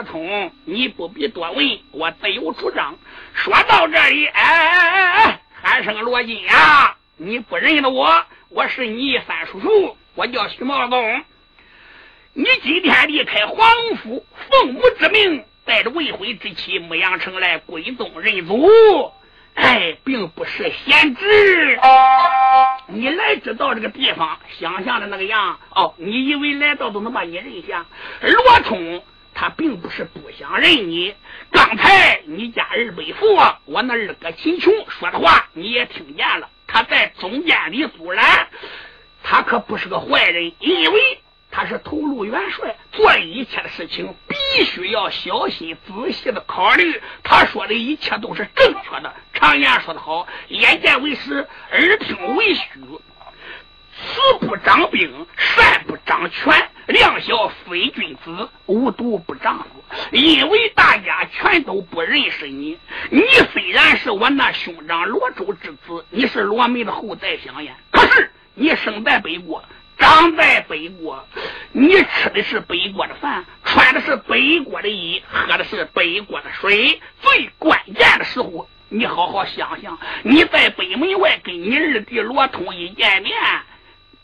罗通，你不必多问，我自有主张。说到这里，哎哎哎哎，喊声罗金呀，你不认得我，我是你三叔叔，我叫徐茂公。你今天离开皇府，奉母之命，带着未婚之妻牧羊城来归宗认祖。哎，并不是闲职。你来知道这个地方，想象的那个样哦，你以为来到都能把你认下？罗通他并不是不想认你。刚才你家二伯父，我那二哥秦琼说的话，你也听见了。他在中间里阻拦，他可不是个坏人，因为。他是头路元帅，做一切的事情必须要小心仔细的考虑。他说的一切都是正确的。常言说得好：“眼见为实，耳听为虚。”慈不掌兵，善不掌权，两小非君子，无毒不丈夫。因为大家全都不认识你，你虽然是我那兄长罗州之子，你是罗门的后代香烟，可是你生在北国。长在北国，你吃的是北国的饭，穿的是北国的衣，喝的是北国的水。最关键的时候，你好好想想，你在北门外跟你二弟罗通一见面，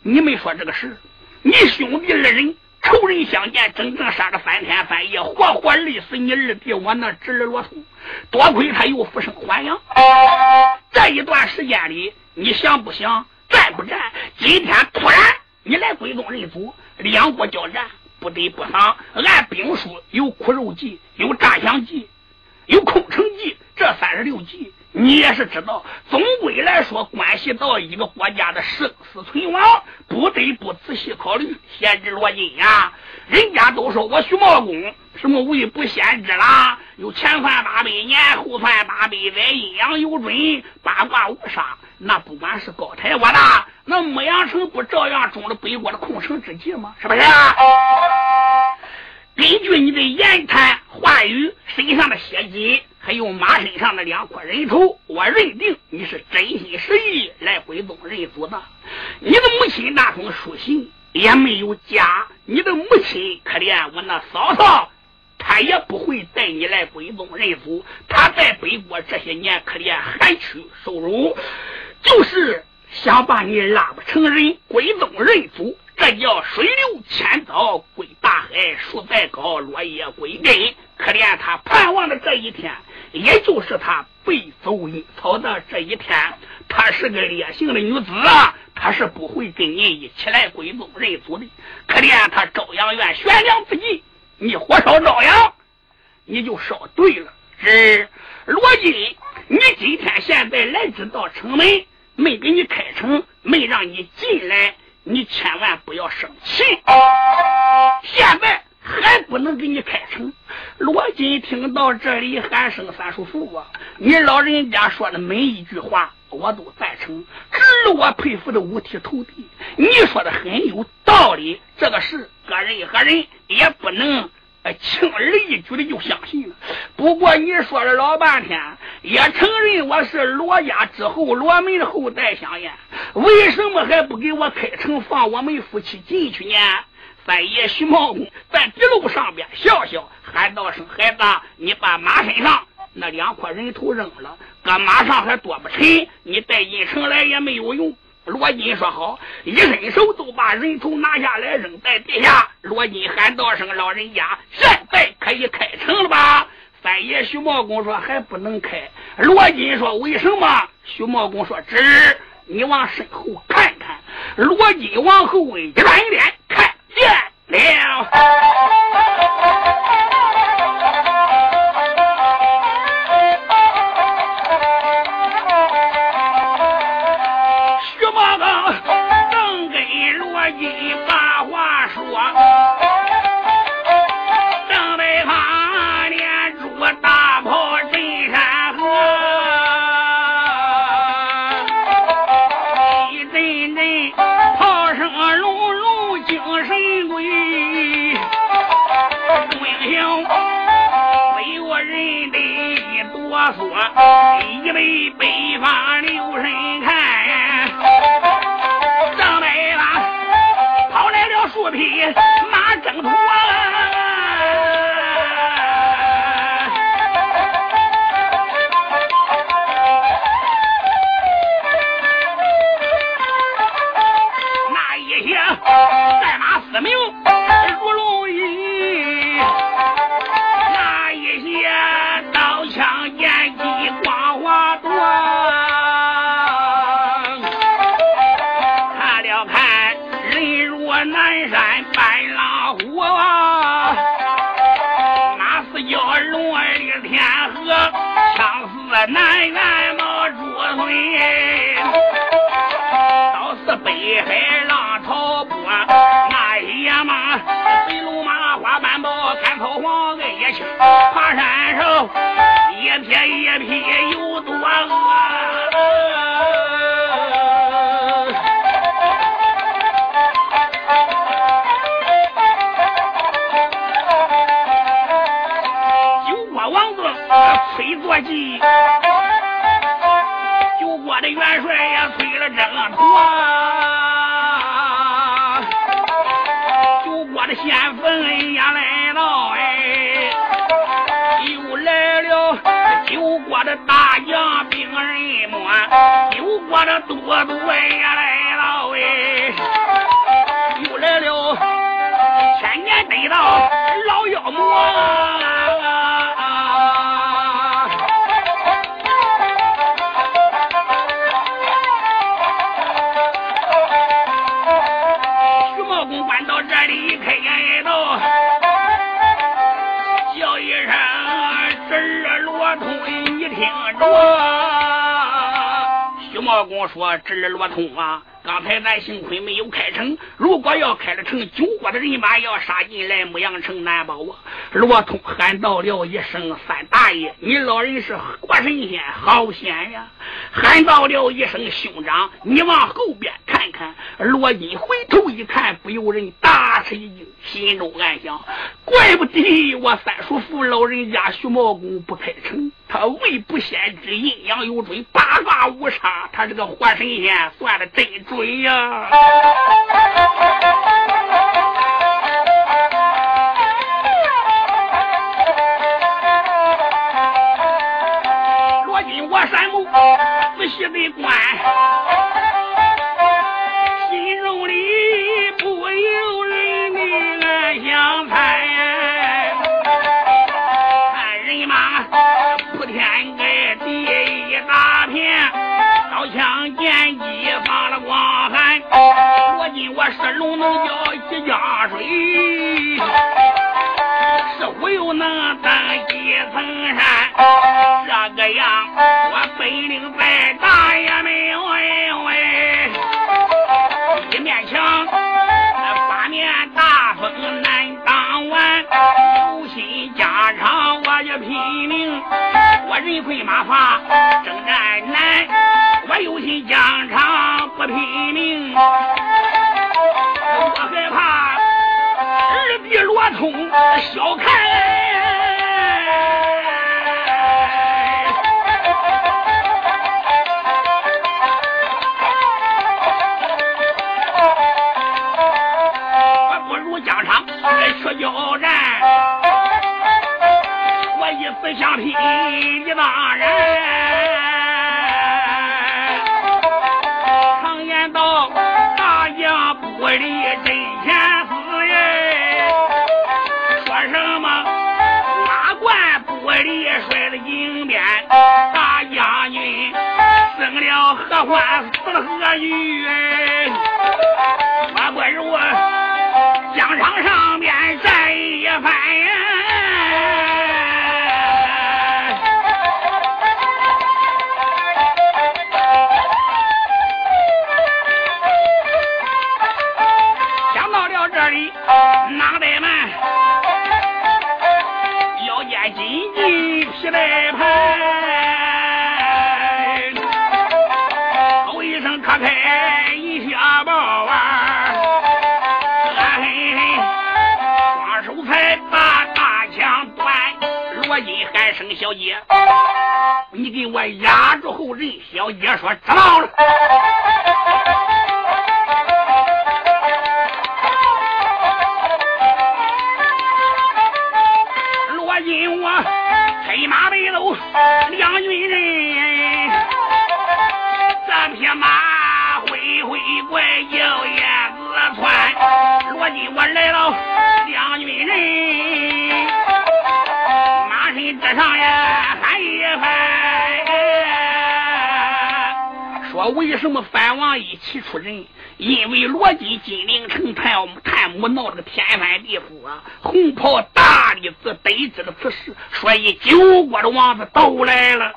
你没说这个事。你兄弟二人仇人相见，整整杀了三天三夜，活活累死你二弟我那侄儿罗通。多亏他又复生还阳，这一段时间里，你想不想战不战？今天突然。你来归宗认祖，两国交战不得不丧。按兵书有苦肉计，有诈降计，有空城计，这三十六计你也是知道。总归来说，关系到一个国家的生死存亡，不得不仔细考虑。先知罗金呀，人家都说我徐茂公什么未不先知啦，有前算八百年，后算八百载，阴阳有准，八卦无杀。那不管是高台我的，那牧羊城不照样中了北国的空城之计吗？是不是？根据你的言谈话语、身上的血迹，还有马身上的两块人头，我认定你是真心实意来归宗认祖的。你的母亲那封书信也没有假，你的母亲可怜我那嫂嫂。她也不会带你来归宗认祖。她在北国这些年，可怜寒屈受辱，就是想把你拉不成人，归宗认祖。这叫水流千遭归大海，树再高落叶归根。可怜他盼望的这一天，也就是他被走阴曹的这一天。她是个烈性的女子啊，她是不会跟你一起来归宗认祖的。可怜他朝阳院悬梁自尽。你火烧朝阳，你就烧对了。是罗金，你今天现在来至到城门，没给你开城，没让你进来，你千万不要生气。现在还不能给你开城。罗金听到这里，喊声三叔父啊！你老人家说的每一句话，我都赞成，值得我佩服的五体投地。你说的很有道理，这个事，个人和人也不能轻而易举的就相信了。不过你说了老半天，也承认我是罗家之后罗门的后代香烟，为什么还不给我开城，放我们夫妻进去呢？三爷徐茂公在地路上边笑笑，喊道声：“孩子，你把马身上那两块人头扔了，搁马上还多不沉，你带进城来也没有用。”罗金说：“好。”一伸手就把人头拿下来扔在地下。罗金喊道声：“老人家，现在可以开城了吧？”三爷徐茂公说：“还不能开。”罗金说：“为什么？”徐茂公说：“侄，你往身后看看。”罗金往后一转脸看。见了，以为北方留神看，公说：“侄儿罗通啊，刚才咱幸亏没有开城。如果要开了城，九国的人马要杀进来，牧羊城难保啊！”罗通喊道了一声：“三大爷，你老人是活神仙，好险呀！”喊到了一声：“兄长，你往后边看看。”罗金回头一看，不由人大吃一惊，心中暗想：“怪不得我三叔父老人家徐茂公不开城。”他未不先知阴阳有准，八卦无差。他这个活神仙算的真准呀！罗金，我山木仔细的观，叫一江水，是虎又能登几层山。这个样，我本领再大也没用哎！一面墙，八面大风难挡完，有心家常我也拼命。我人会马法，征战难，我有心疆场不拼命。我害怕二弟罗通小看，我不如疆场去交战。一死相拼，一当然。何欢，死了何惧？我不如疆场上面战一番呀。脑袋们腰间紧紧皮带盘，小姐，你给我压住后人。小姐说知道了。罗金，我黑马背走两军人，这匹马灰灰怪叫燕子窜。罗金我来了为什么反王一起出人？因为罗金金陵城探探母闹了个天翻地覆啊！红袍大李子得知了此事，所以九国的王子都来了。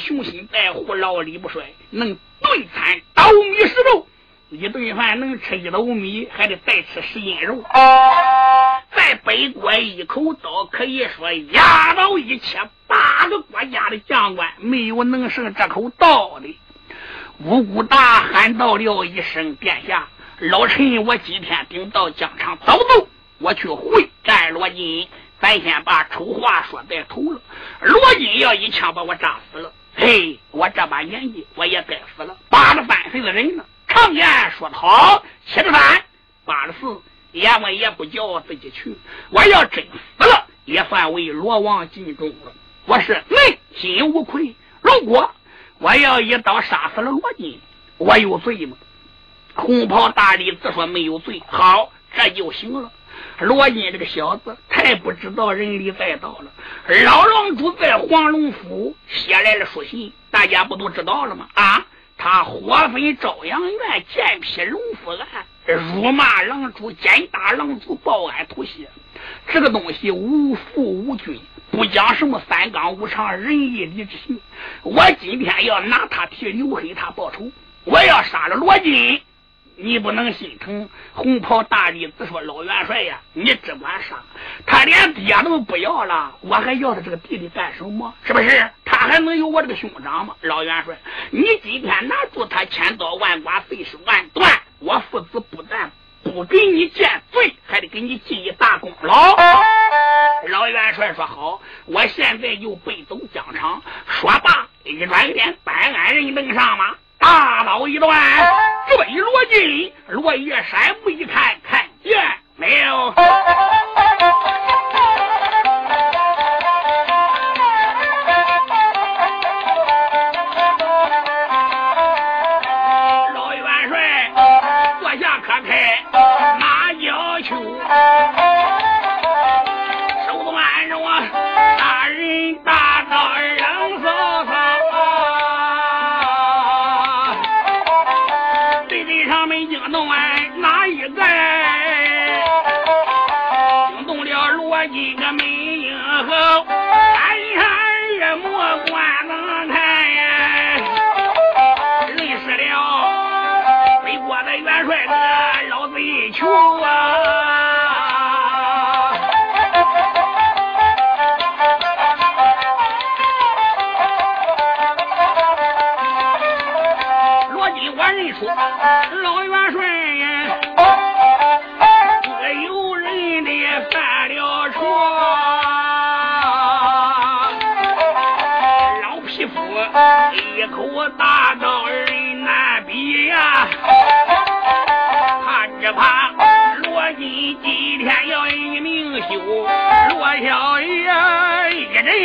雄心在，虎老李不衰，能顿餐刀米食肉，一顿饭能吃一斗米，还得再吃十斤肉。在北国一口刀可以说压倒一切八个国家的将官，没有能胜这口刀的。五谷大喊道了一声：“殿下，老臣我今天顶到疆场早走，我去会战罗金。咱先把丑话说在头了。罗金要一枪把我炸死了，嘿，我这把年纪我也该死了。八十三岁的人了，常言说得好，七十三，八十四，阎王也不叫我自己去。我要真死了，也算为罗王尽忠了。我是内心无愧。如果……我要一刀杀死了罗金，我有罪吗？红袍大李子说没有罪，好，这就行了。罗金这个小子太不知道人理在道了。老龙主在黄龙府写来了书信，大家不都知道了吗？啊，他火焚朝阳院，剑劈龙府案，辱骂狼主，奸打狼主，报案吐血。这个东西无父无君。不讲什么三纲五常、仁义礼智信，我今天要拿他替刘黑他报仇。我要杀了罗金，你不能心疼。红袍大弟子说：“老元帅呀，你只管杀，他连爹都不要了，我还要他这个弟弟干什么？是不是？他还能有我这个兄长吗？老元帅，你今天拿住他，千刀万剐，碎尸万段，我父子不但。”不给你见罪，还得给你记一大功劳。老元帅说：“好，我现在就奔走疆场。”说罢，一转脸，办案人能上吗，大刀一断坠落尽，落叶山木一看看见没有？老元帅坐下可开麻将求。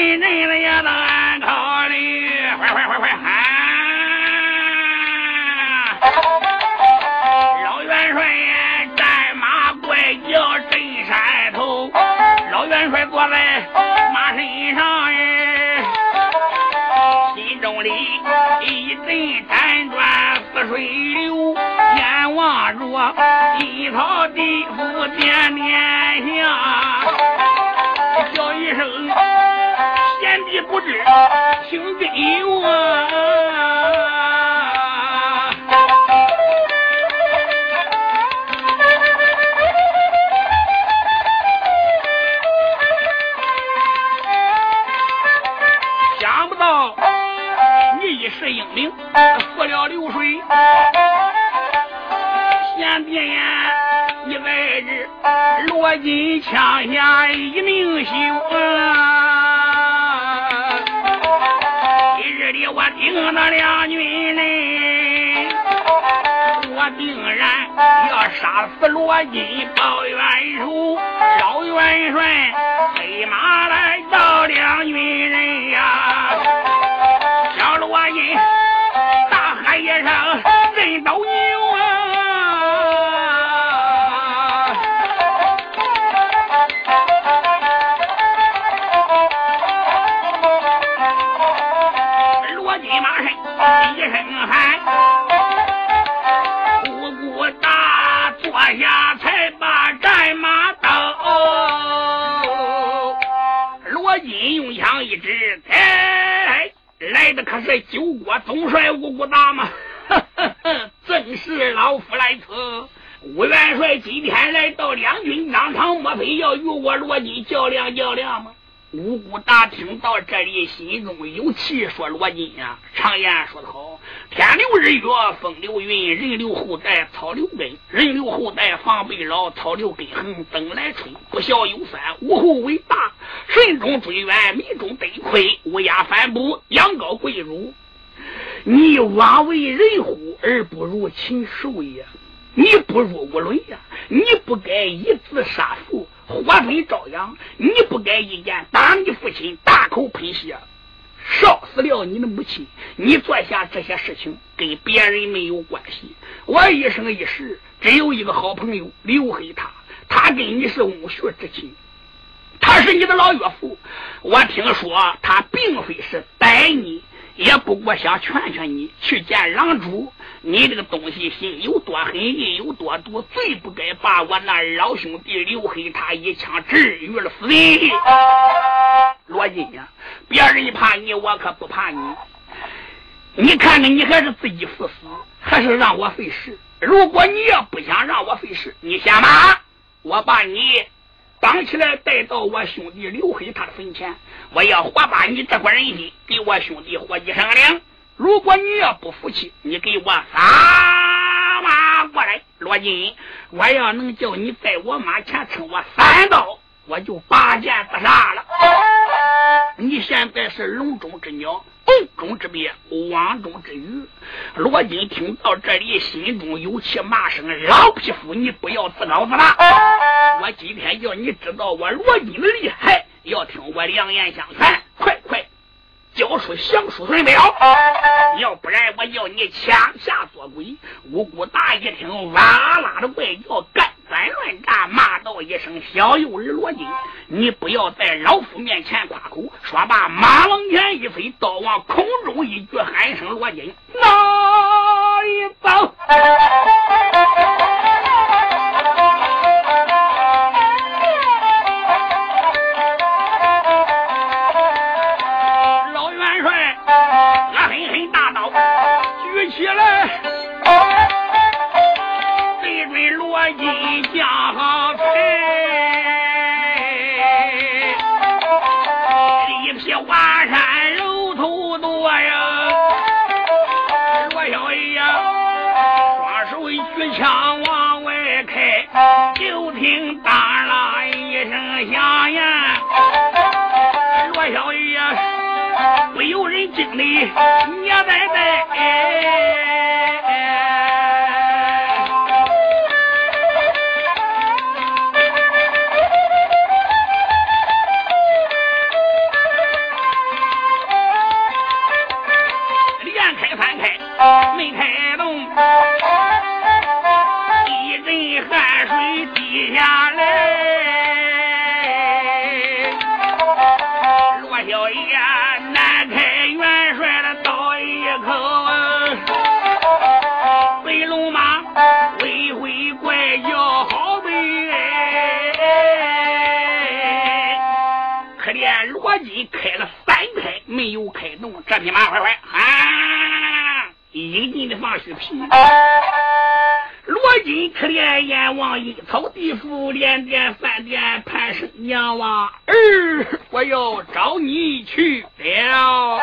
一阵阵的也难考虑，快快快快喊！老元帅战马怪叫震山头，老元帅坐在马身上哎，心中里一阵辗转似水流，眼望着阴曹地府点点香，叫一声不知，请跟我。想不到你一世英名，死了流水。贤弟呀，你在这罗金枪下一命休啊！这里我定那两军人，我定然要杀死罗金报冤仇。老元帅飞马来到两军人呀，小罗金大喊一声：“人都可是九国总帅五谷大吗？正是老夫来此。吴元帅今天来到两军当场，莫非要与我罗金较量较量吗？五谷大听到这里，心中有气，说：“罗金呀，常言说得好，天留日月，风流云，人留后代，草留根。人留后代，防备老；草留根横，等来春。不孝有三，无后为大。慎终追远，民中得亏。乌鸦反哺，羊羔跪乳。你枉为人乎，而不如禽兽也。你不如无伦呀！你不该以子杀父，活分朝阳；你不该一剑打你父亲，大口喷血，烧死了你的母亲。你做下这些事情，跟别人没有关系。我一生一世只有一个好朋友刘黑他，他跟你是翁婿之亲，他是你的老岳父。我听说他并非是逮你。也不过想劝劝你去见狼主，你这个东西心有多狠，意有多毒，最不该把我那老兄弟刘黑他一枪置于了死地。罗金呀，别人怕你，我可不怕你。你看看，你还是自己赴死，还是让我费事？如果你要不想让我费事，你先马，我把你绑起来带到我兄弟刘黑他的坟前。我要活把你这块人心给我兄弟活计商量。如果你要不服气，你给我撒马过来，罗金，我要能叫你在我马前撑我三刀，我就拔剑自杀了。你现在是笼中之鸟，瓮中之鳖，网中之鱼。罗金听到这里，心中有气，骂声：“老匹夫，你不要自高自大！我今天叫你知道我罗金的厉害。”要听我良言相劝，快快交出降书存表，要不然我叫你枪下做鬼！五谷大一听，哇啦的怪叫，干三乱炸，骂道一声：“小幼儿罗金，你不要在老夫面前夸口！”说罢，马龙拳一飞，刀往空中一举，喊声：“罗金，哪里走？”听当啷一声响呀！罗小爷呀，不由人。人惊的娘呆呆。这匹马快快啊！一进的放血皮。罗金可怜阎王阴曹地府连殿饭店潘生娘娃儿，我要找你去了。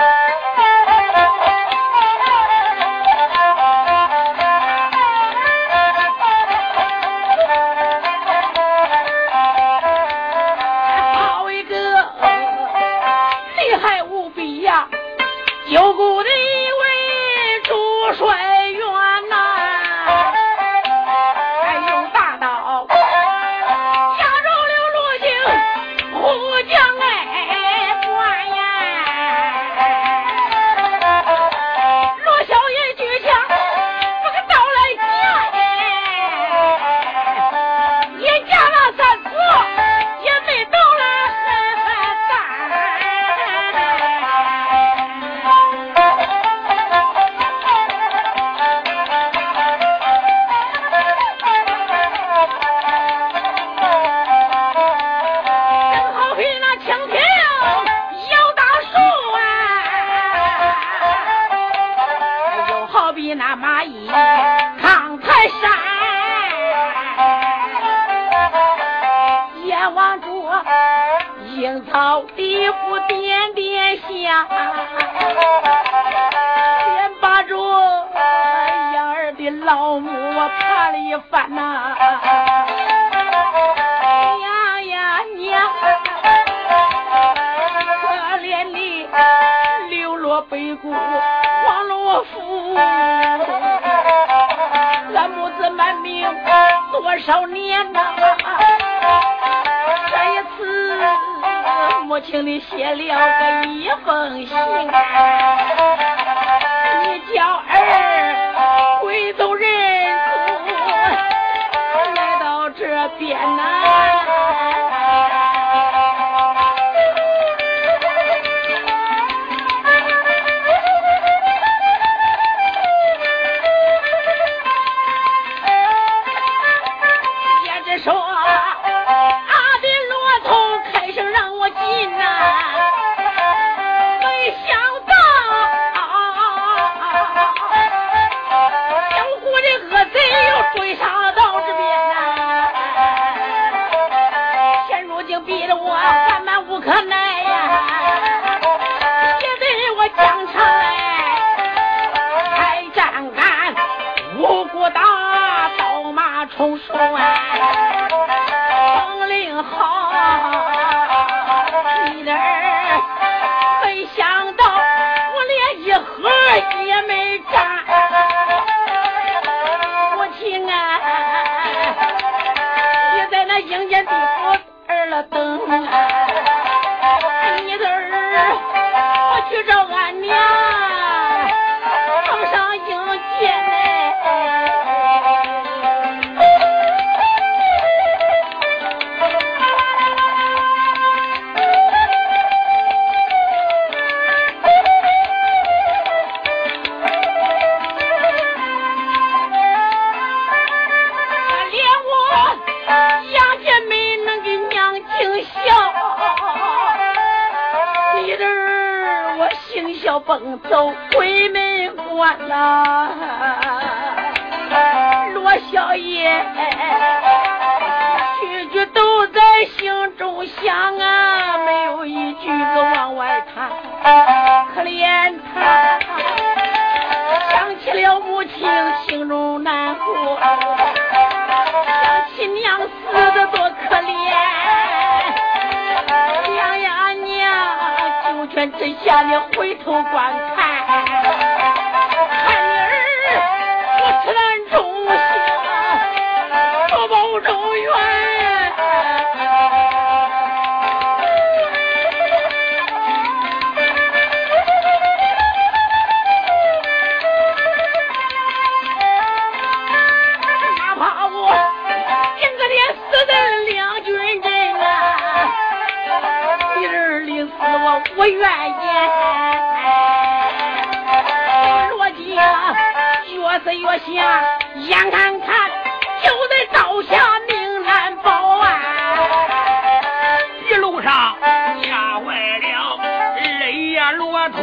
我出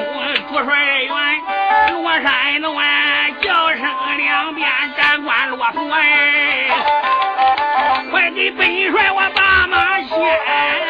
主帅员，罗山乱叫声两边战关啰嗦，快给本帅我把马牵。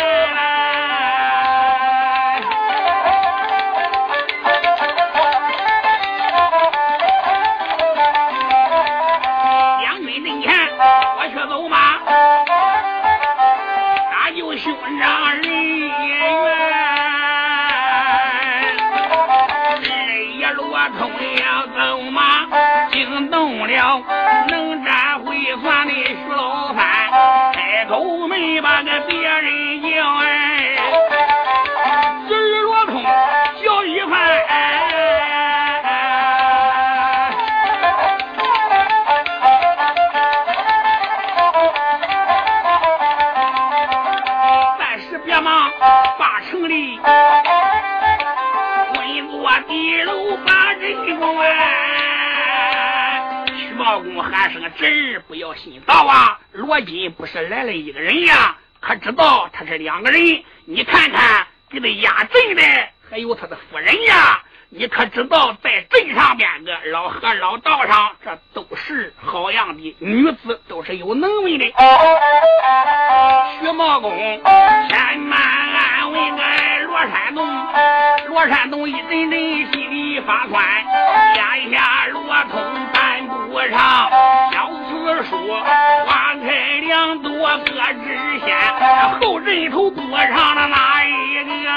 侄儿不要心躁啊。罗金不是来了一个人呀可知道他是两个人。你看看给他压阵的还有他的夫人呀你可知道在镇上边个老河老道上这都是好样的女子都是有能为的。徐茂公千万安慰俺罗山东，罗山东，一阵阵心里发宽，压下罗通赶不上，小四叔花开两朵各枝先，后人头多上了哪一个？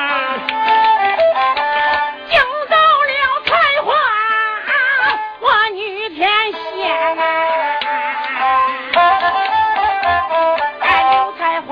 惊到了彩花，我女天仙，爱柳彩花。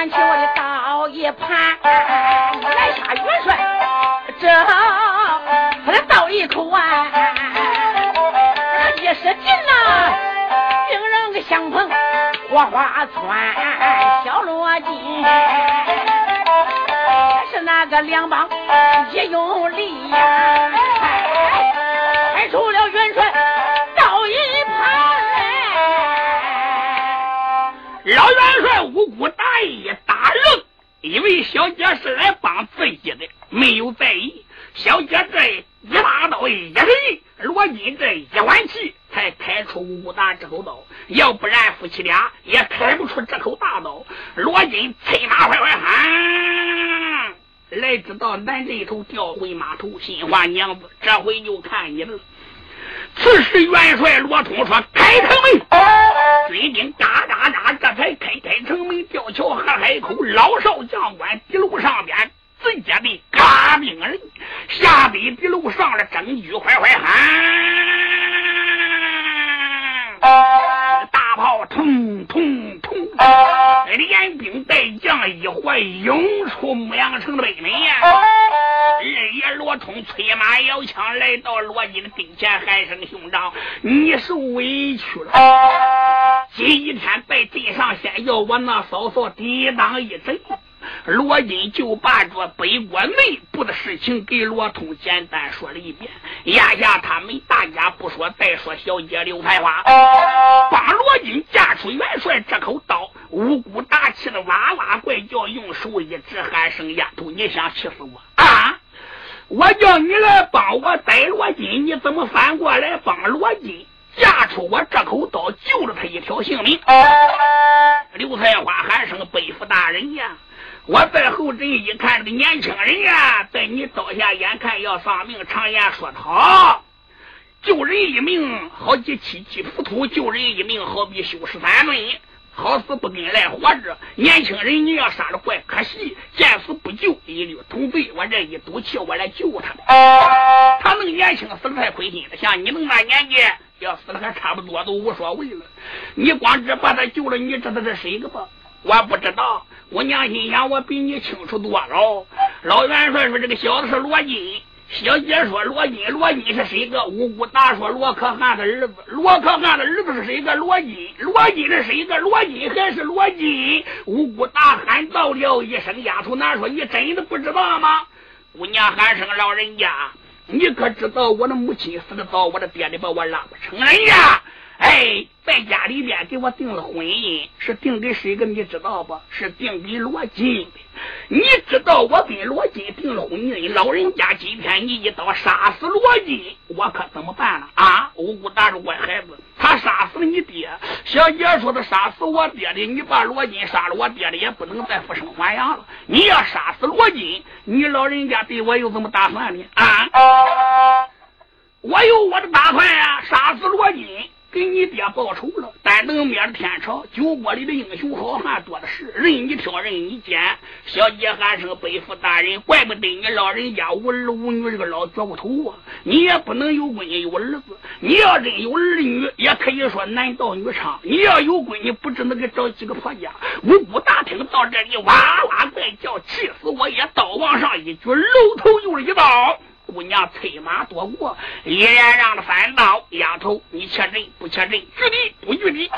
端起我的刀一盘来杀元帅，这他倒一口啊，他一使劲呐，兵人个相碰火花窜，小罗金是那个两帮一用力呀，开出了元帅倒一盘，老元帅。小姐是来帮自己的，没有在意。小姐这一大刀一扔，罗金这一弯气才开出武大这口刀，要不然夫妻俩也开不出这口大刀。罗金催马快快喊，来知道南镇头调回码头，新华娘子这回就看你了。此时元帅罗通说：“那嫂嫂抵挡一阵。”罗金就把这北国内部的事情给罗通简单说了一遍。眼下他们大家不说，再说小姐刘才华，帮罗金架出元帅这口刀，无辜大气的哇哇怪叫，用手一指，喊声：“丫头，你想气死我啊！我叫你来帮我逮罗金，你怎么反过来帮罗金架出我这口刀，救了他一条性命？”刘才华喊声：“北府大人呀！”我在后阵一看，这个年轻人呀，在你刀下眼看要丧命。常言说得好，救人一命好比七七浮屠，救人一命好比修十三论。好死不跟来活着，年轻人你要杀了怪可惜，见死不救一律同罪。我这一赌气，我来救他。他能年轻死的太亏心了，像你那么大年纪，要死了还差不多都无所谓了。你光只把他救了，你知道这谁个不？我不知道。我娘心想，我比你清楚多了。老元帅说：“这个小子是罗金。”小姐说：“罗金，罗金是谁个？”五姑大说：“罗可汗的儿子。”罗可汗的儿子是谁个？罗金。罗金是谁个？罗金还是罗金？五姑大喊道了一声：“丫头，难说，你真的不知道吗？”姑娘喊声：“老人家，你可知道我的母亲死的早，我的爹爹把我拉不成人呀？”哎，在家里边给我定了婚姻，是定给谁个？你知道不？是定给罗金的。你知道我跟罗金定了婚姻，老人家今天你一刀杀死罗金，我可怎么办了啊？五姑大着乖孩子，他杀死你爹。小姐说他杀死我爹的，你把罗金杀了，我爹的也不能再复生还阳了。你要杀死罗金，你老人家对我有什么打算呢？啊？我有我的打算呀，杀死罗金。给你爹报仇了，但等灭了天朝，酒窝里的英雄好汉多的是，任你挑，任你拣。小姐喊声背负大人，怪不得你老人家无儿无女这个老倔骨头啊！你也不能有闺女有儿子，你要真有儿女，也可以说男盗女娼。你要有闺女，不知能给找几个婆家。无辜大听到这里，哇哇怪叫，气死我也！刀往上一举，楼头又是一刀。姑娘催马躲过，依然让他翻道：“丫头，你确认不确认？据地不据地？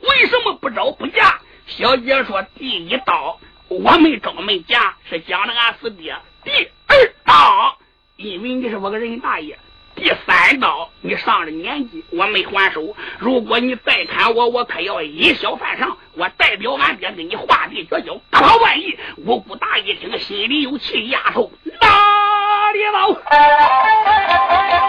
为什么不招不嫁？”小姐说：“第一刀我没招没嫁，是讲的俺死爹。第二刀，因为你是我个人大爷。第三刀，你上了年纪，我没还手。如果你再砍我，我可要以小犯上。我代表俺爹跟你画地绝交。可万一！我姑大一听，心里有气，丫头。”哪里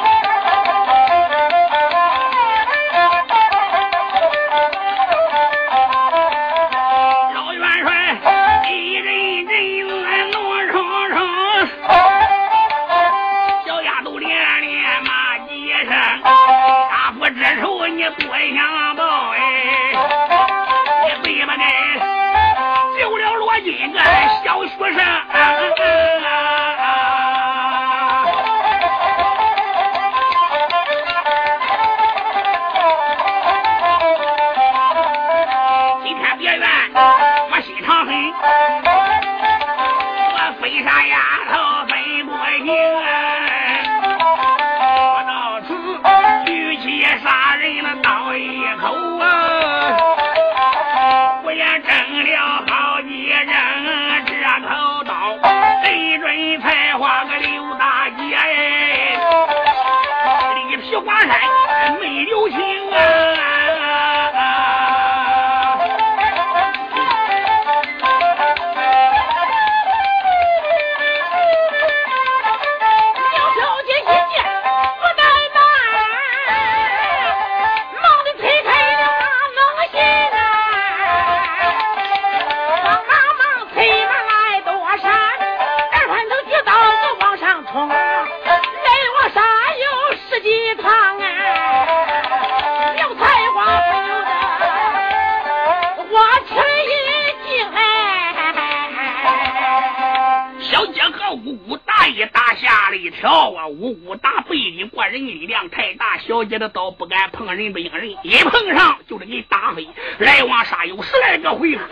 人不应人，一碰上就得给打飞。来往杀有十来个回合。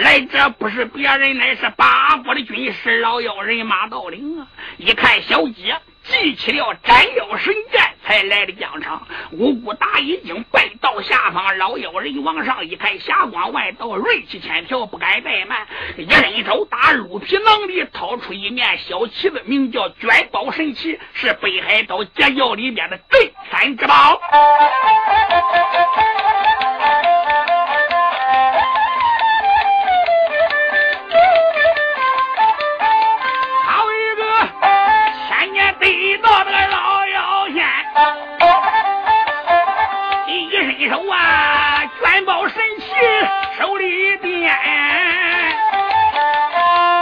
来者不是别人，乃是八国的军师老妖人马道陵啊！一看小姐。记起了斩妖神剑，才来的疆场。五谷大已经拜到下方，老妖人往上一看，霞光万道，锐气千条，不敢怠慢。一伸手，打鹿皮囊里掏出一面小旗子，名叫卷宝神旗，是北海道截教里面的镇山之宝。三宝神器手里边，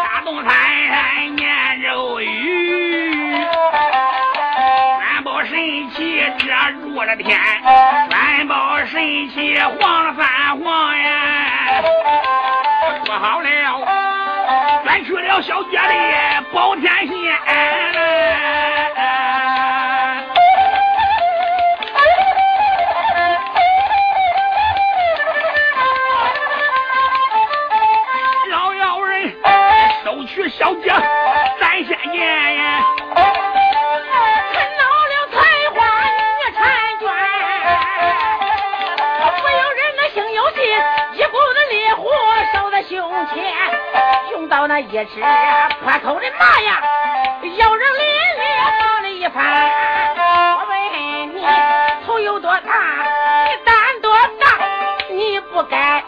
大东山念咒语，三宝神器遮住了天，三宝神器晃了三晃呀，说好了，咱去了小姐的包天线。一只破口的马呀，要人连连忙了一番。我问你头有多大，你胆多大？你不该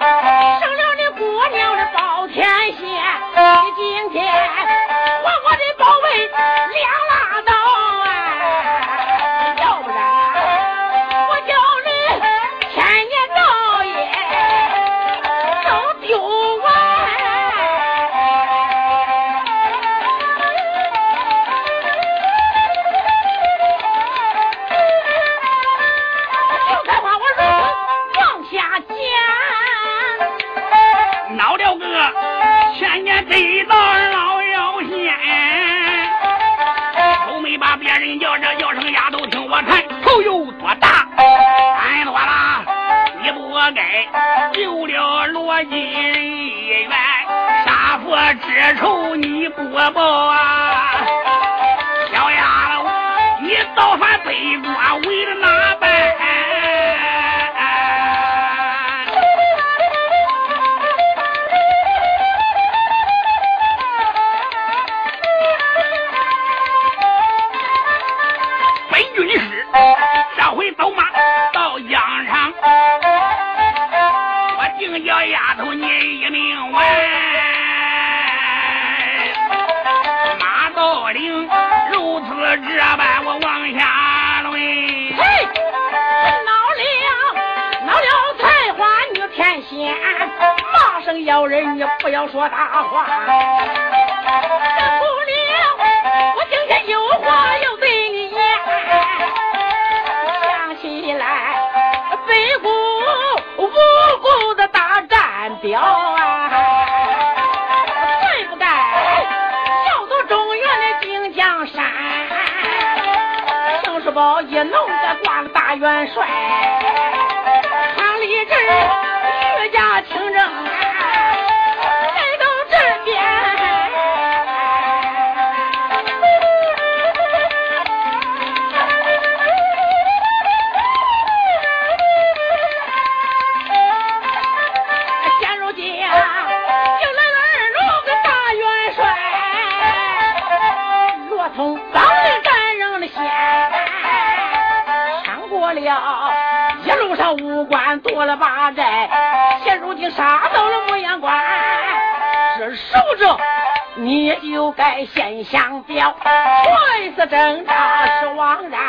相表，坏死挣扎是枉然。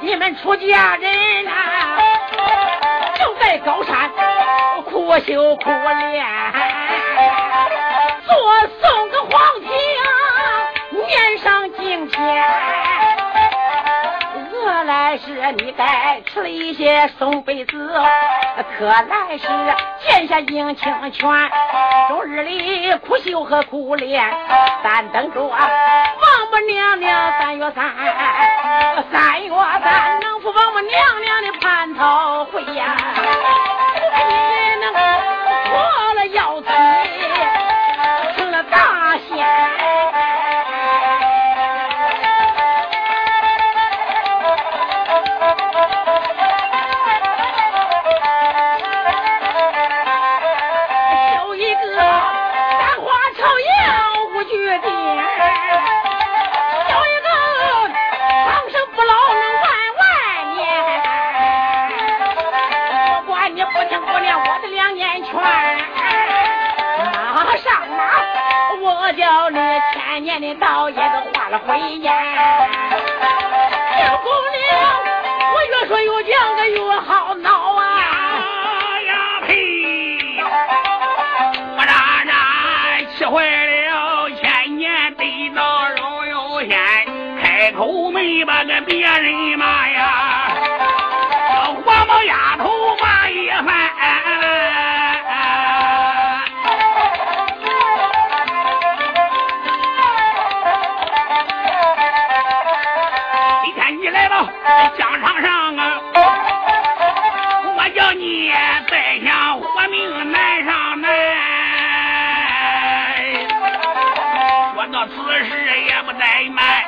你们出家人呐，就在高山苦修苦练，做送个皇庭，面上金钱。来时你该吃了一些松贝子，可来时迎清泉，终日里苦修和苦练，但等着王母娘娘三月三，三月三能赴王母娘娘的蟠桃会呀，你能叫你千年的道也都化了灰烟。公了，我越说越讲个越好闹啊！呀呸！我让人气坏了，千年得道饶有仙，开口没把个别人骂呀，疆场上啊，我叫你再想活命难上难。我到此时也不怠慢，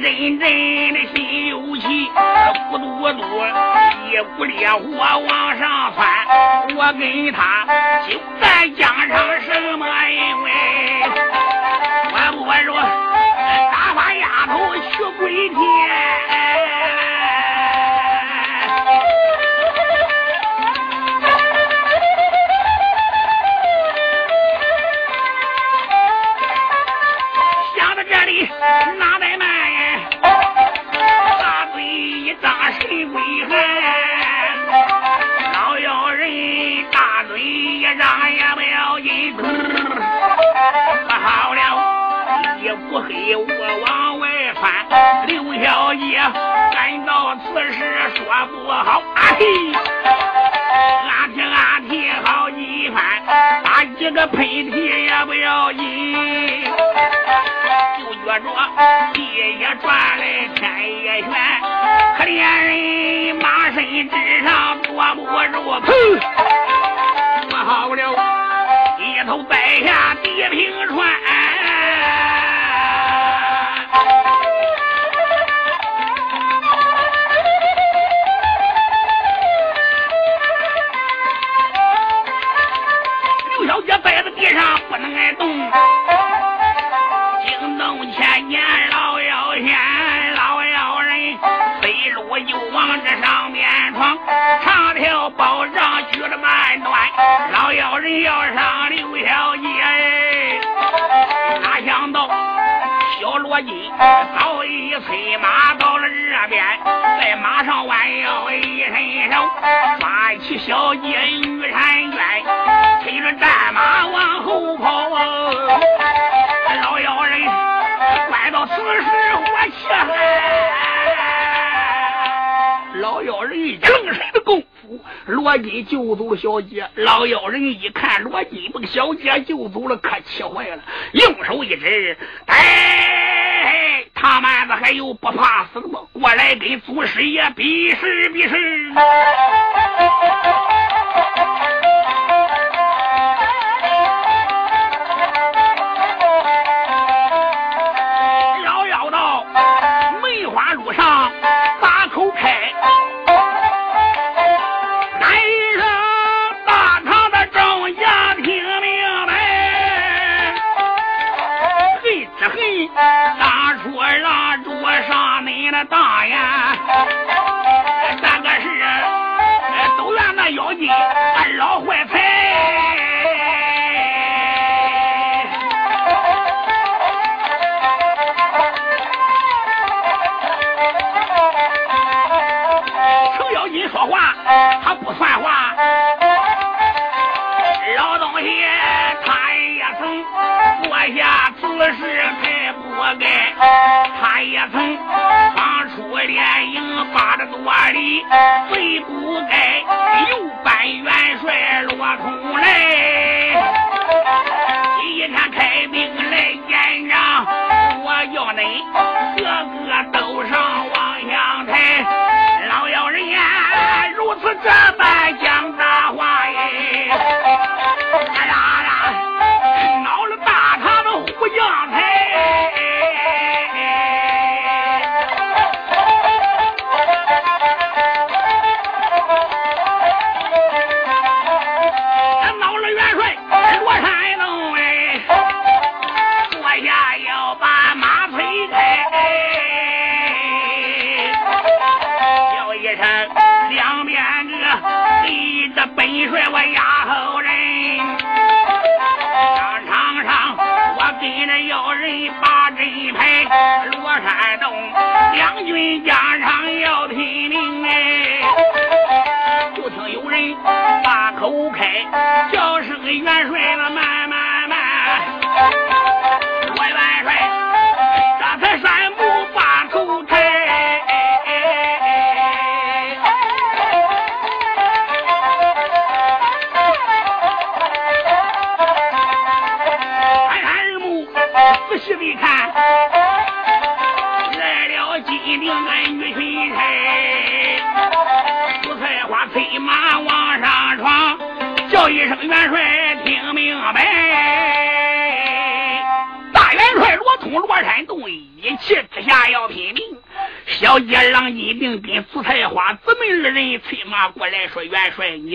人人的心有气，咕嘟咕嘟，一股烈火往上窜。我跟他就在讲上什么因为？我不说打发丫头去鬼天。黑雾往外窜。刘小姐感到此事说不好，啊嘿，俺听俺听好几番，打几个喷嚏也不要紧。就觉着地也转来，天也旋，可怜人马身之上坐不住，砰！说好了，一头栽下地平川。刘小姐摆在地上不能挨动，惊动千年老妖仙。老妖人飞落就往这上面闯，长条包上锯了半段。老妖人要上刘小姐。小罗金早已催马到了这边，在马上弯腰一伸手，抓起小姐玉婵娟，推着战马往后跑啊。老妖人怪到此时我气老妖人冷水的功，罗金救走了小姐。老妖人一看罗金把小姐救走了，可气坏了，用手一指：“哎，他妈的还有不怕死的吗？过来给祖师爷比试比试！” 大呀，这个是都怨那妖精二老坏财。程咬金说话，他不算话。做下此事，才不该。他也曾闯出连营八十多里，最不该又扮元帅罗通来。一天开兵来见仗，我要恁个个都上望乡台。老妖人呀，如此这般讲大呀呸。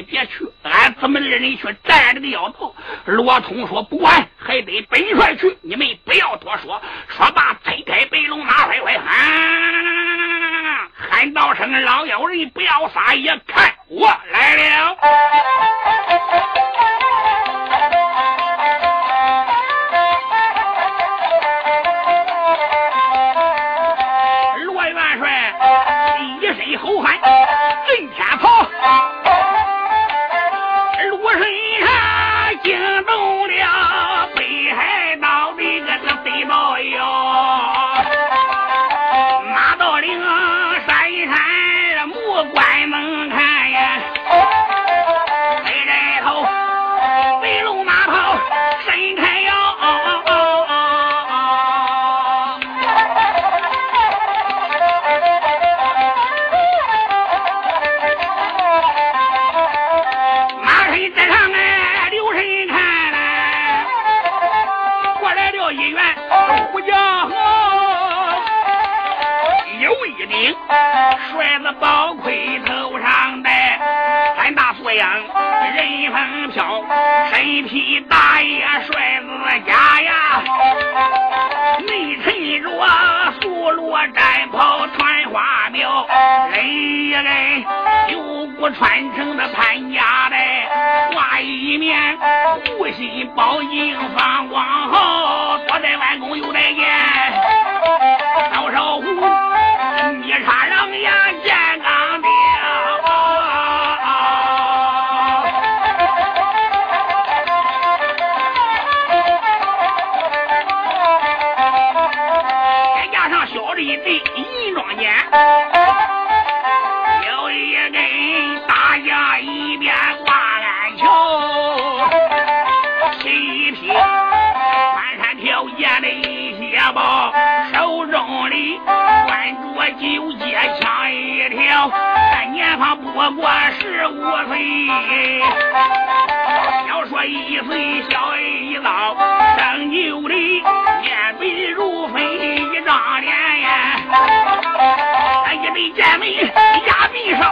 别去，俺姊妹二人去占这个妖道。”罗通说：“不管，还得本帅，帅子宝盔头上戴，三大素样人风飘，身披大叶帅子甲呀，内衬着素罗战袍穿花苗，人呀人九股传承的潘家带，挂一面护心宝镜放光好，左在弯弓右戴剑，刀手虎一插狼牙剑九节枪一条，但年方不过十五岁。要说一岁小一老，生就的面白如粉一张脸呀，那一对剑眉压鬓梢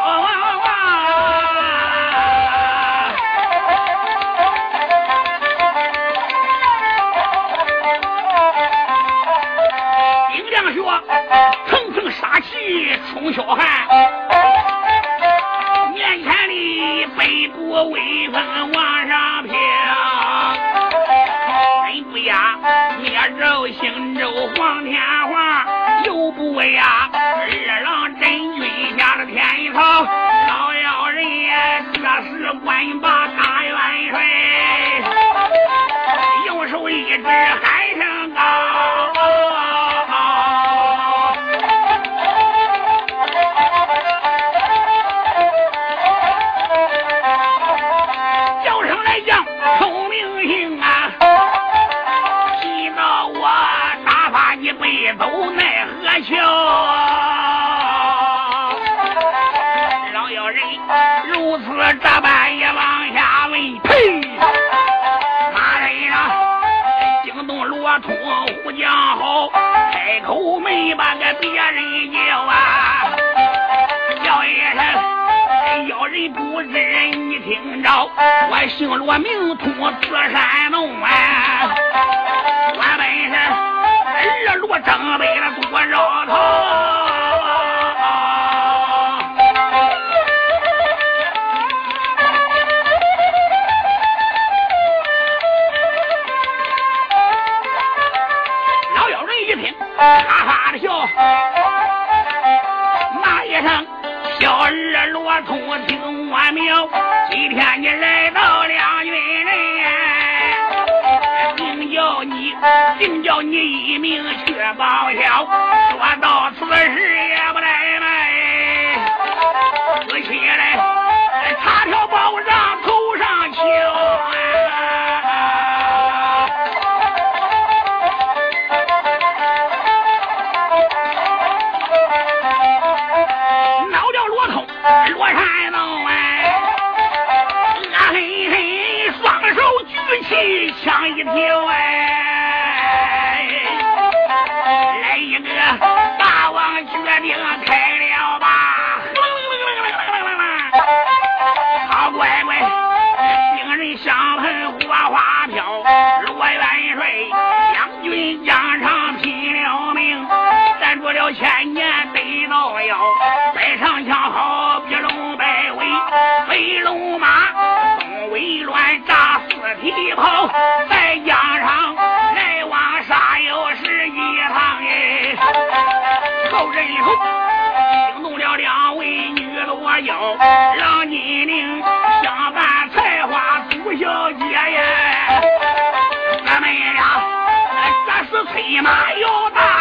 千年得老妖，摆上枪好比龙摆尾，飞龙马，东尾乱扎四蹄跑，再加上来往杀又是一趟哎，后人后惊动了两位女罗妖，让金铃相伴才花朱小姐呀，咱们俩这是催马要打。